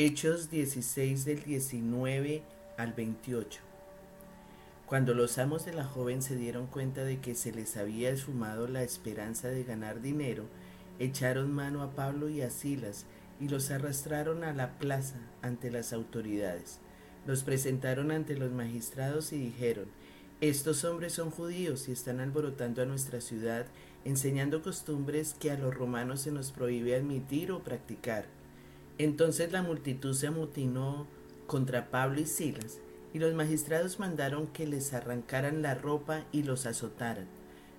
Hechos 16 del 19 al 28 Cuando los amos de la joven se dieron cuenta de que se les había esfumado la esperanza de ganar dinero, echaron mano a Pablo y a Silas, y los arrastraron a la plaza ante las autoridades. Los presentaron ante los magistrados y dijeron, estos hombres son judíos y están alborotando a nuestra ciudad, enseñando costumbres que a los romanos se nos prohíbe admitir o practicar. Entonces la multitud se amotinó contra Pablo y Silas, y los magistrados mandaron que les arrancaran la ropa y los azotaran.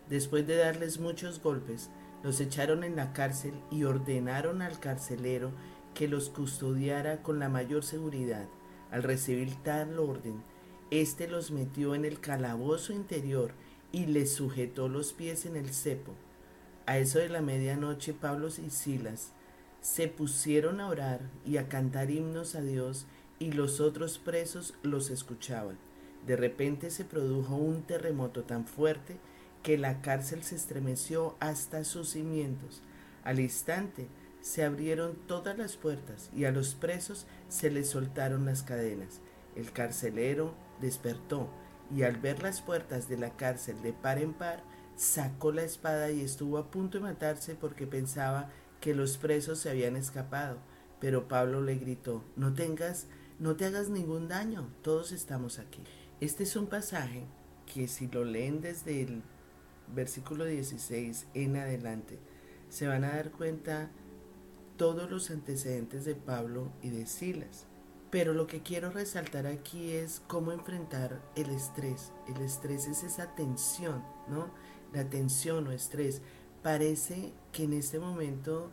Después de darles muchos golpes, los echaron en la cárcel y ordenaron al carcelero que los custodiara con la mayor seguridad. Al recibir tal orden, éste los metió en el calabozo interior y les sujetó los pies en el cepo. A eso de la medianoche Pablo y Silas se pusieron a orar y a cantar himnos a Dios y los otros presos los escuchaban. De repente se produjo un terremoto tan fuerte que la cárcel se estremeció hasta sus cimientos. Al instante se abrieron todas las puertas y a los presos se les soltaron las cadenas. El carcelero despertó y al ver las puertas de la cárcel de par en par, sacó la espada y estuvo a punto de matarse porque pensaba que los presos se habían escapado. Pero Pablo le gritó, no tengas, no te hagas ningún daño, todos estamos aquí. Este es un pasaje que si lo leen desde el versículo 16 en adelante, se van a dar cuenta todos los antecedentes de Pablo y de Silas. Pero lo que quiero resaltar aquí es cómo enfrentar el estrés. El estrés es esa tensión, ¿no? La tensión o estrés. Parece que en este momento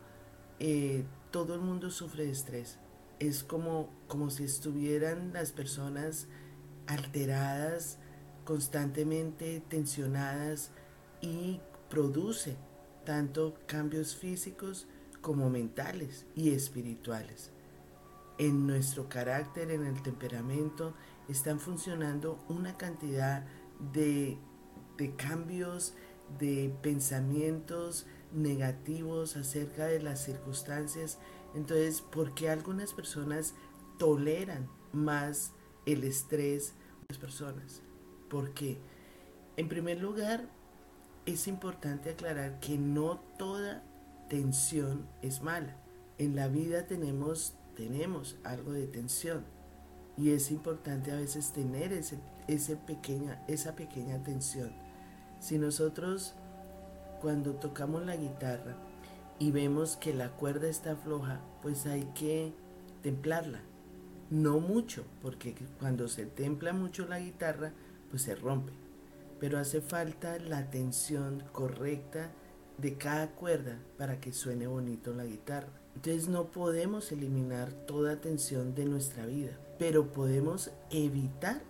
eh, todo el mundo sufre de estrés. Es como, como si estuvieran las personas alteradas, constantemente tensionadas, y produce tanto cambios físicos como mentales y espirituales. En nuestro carácter, en el temperamento, están funcionando una cantidad de, de cambios, de pensamientos negativos acerca de las circunstancias. Entonces, ¿por qué algunas personas toleran más el estrés de las personas? Porque, en primer lugar, es importante aclarar que no toda tensión es mala. En la vida tenemos, tenemos algo de tensión y es importante a veces tener ese, ese pequeña, esa pequeña tensión. Si nosotros cuando tocamos la guitarra y vemos que la cuerda está floja, pues hay que templarla. No mucho, porque cuando se templa mucho la guitarra, pues se rompe pero hace falta la tensión correcta de cada cuerda para que suene bonito la guitarra. Entonces no podemos eliminar toda tensión de nuestra vida, pero podemos evitar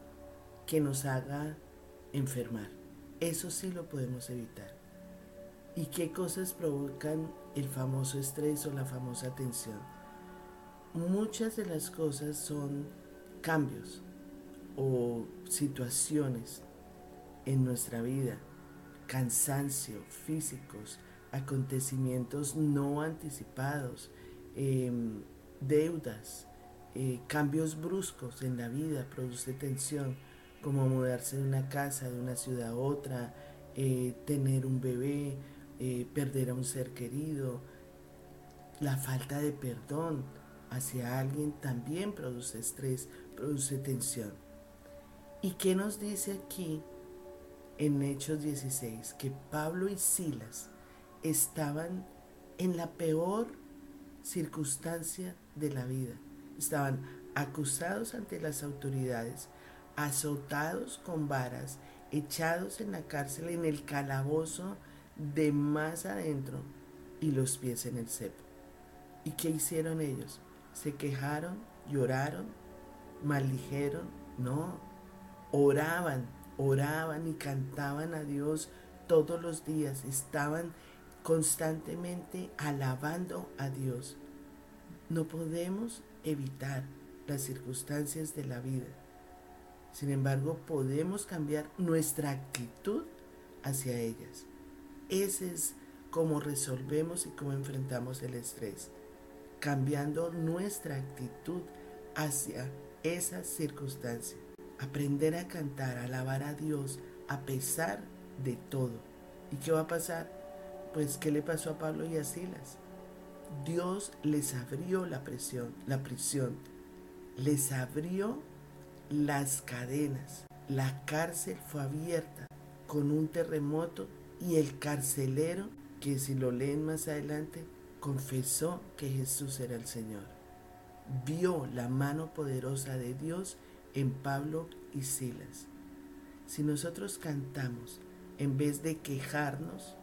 que nos haga enfermar. Eso sí lo podemos evitar. ¿Y qué cosas provocan el famoso estrés o la famosa tensión? Muchas de las cosas son cambios o situaciones en nuestra vida, cansancio físicos, acontecimientos no anticipados, em, deudas, eh, cambios bruscos en la vida, produce tensión, como mudarse de una casa, de una ciudad a otra, eh, tener un bebé, eh, perder a un ser querido, la falta de perdón, hacia alguien también produce estrés, produce tensión. ¿Y qué nos dice aquí en Hechos 16? Que Pablo y Silas estaban en la peor circunstancia de la vida. Estaban acusados ante las autoridades, azotados con varas, echados en la cárcel, en el calabozo de más adentro y los pies en el cepo. ¿Y qué hicieron ellos? ¿Se quejaron? ¿Lloraron? ¿Maldijeron? No, oraban, oraban y cantaban a Dios todos los días, estaban constantemente alabando a Dios. No podemos evitar las circunstancias de la vida. Sin embargo, podemos cambiar nuestra actitud hacia ellas. Ese es cómo resolvemos y cómo enfrentamos el estrés, cambiando nuestra actitud hacia esas circunstancias. Aprender a cantar, a alabar a Dios a pesar de todo. ¿Y qué va a pasar? Pues, ¿qué le pasó a Pablo y a Silas? Dios les abrió la prisión, la prisión, les abrió las cadenas. La cárcel fue abierta con un terremoto y el carcelero, que si lo leen más adelante, confesó que Jesús era el Señor. Vio la mano poderosa de Dios en Pablo y Silas. Si nosotros cantamos en vez de quejarnos,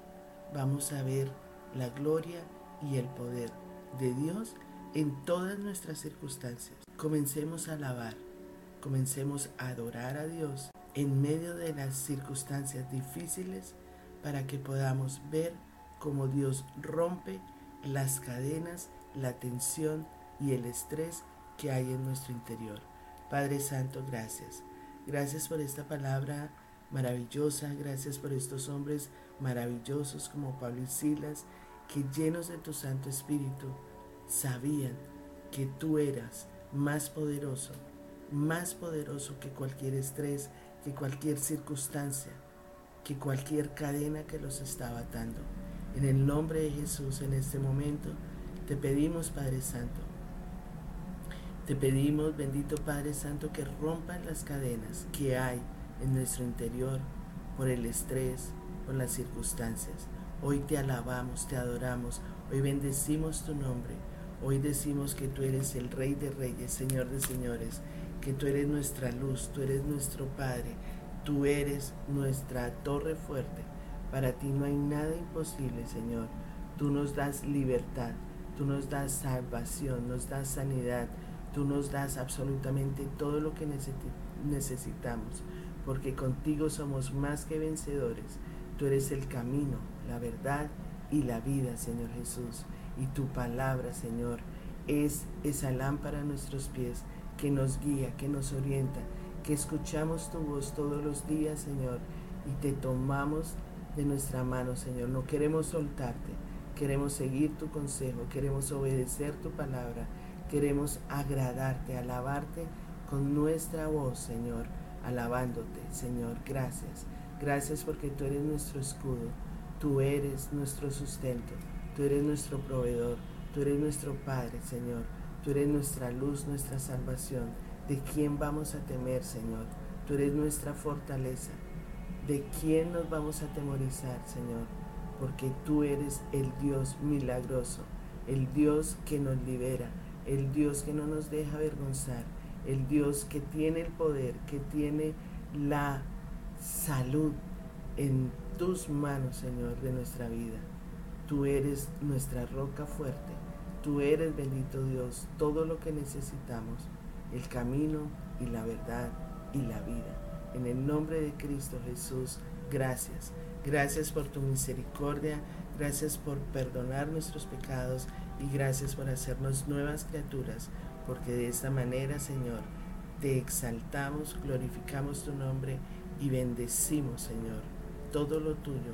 vamos a ver la gloria y el poder de Dios en todas nuestras circunstancias. Comencemos a alabar, comencemos a adorar a Dios en medio de las circunstancias difíciles para que podamos ver cómo Dios rompe las cadenas, la tensión y el estrés que hay en nuestro interior. Padre Santo, gracias. Gracias por esta palabra maravillosa, gracias por estos hombres maravillosos como Pablo y Silas, que llenos de tu Santo Espíritu sabían que tú eras más poderoso, más poderoso que cualquier estrés, que cualquier circunstancia, que cualquier cadena que los estaba atando. En el nombre de Jesús, en este momento, te pedimos, Padre Santo, te pedimos, bendito Padre Santo, que rompan las cadenas que hay en nuestro interior por el estrés, por las circunstancias. Hoy te alabamos, te adoramos, hoy bendecimos tu nombre, hoy decimos que tú eres el Rey de Reyes, Señor de Señores, que tú eres nuestra luz, tú eres nuestro Padre, tú eres nuestra torre fuerte. Para ti no hay nada imposible, Señor. Tú nos das libertad, tú nos das salvación, nos das sanidad, tú nos das absolutamente todo lo que necesitamos, porque contigo somos más que vencedores. Tú eres el camino, la verdad y la vida, Señor Jesús. Y tu palabra, Señor, es esa lámpara a nuestros pies que nos guía, que nos orienta, que escuchamos tu voz todos los días, Señor, y te tomamos de nuestra mano, Señor. No queremos soltarte, queremos seguir tu consejo, queremos obedecer tu palabra, queremos agradarte, alabarte con nuestra voz, Señor, alabándote, Señor. Gracias. Gracias porque tú eres nuestro escudo, tú eres nuestro sustento, tú eres nuestro proveedor, tú eres nuestro Padre, Señor. Tú eres nuestra luz, nuestra salvación. ¿De quién vamos a temer, Señor? Tú eres nuestra fortaleza. ¿De quién nos vamos a temorizar, Señor? Porque tú eres el Dios milagroso, el Dios que nos libera, el Dios que no nos deja avergonzar, el Dios que tiene el poder, que tiene la salud en tus manos, Señor, de nuestra vida. Tú eres nuestra roca fuerte. Tú eres, bendito Dios, todo lo que necesitamos, el camino y la verdad y la vida. En el nombre de Cristo Jesús, gracias. Gracias por tu misericordia, gracias por perdonar nuestros pecados y gracias por hacernos nuevas criaturas, porque de esta manera, Señor, te exaltamos, glorificamos tu nombre y bendecimos, Señor, todo lo tuyo,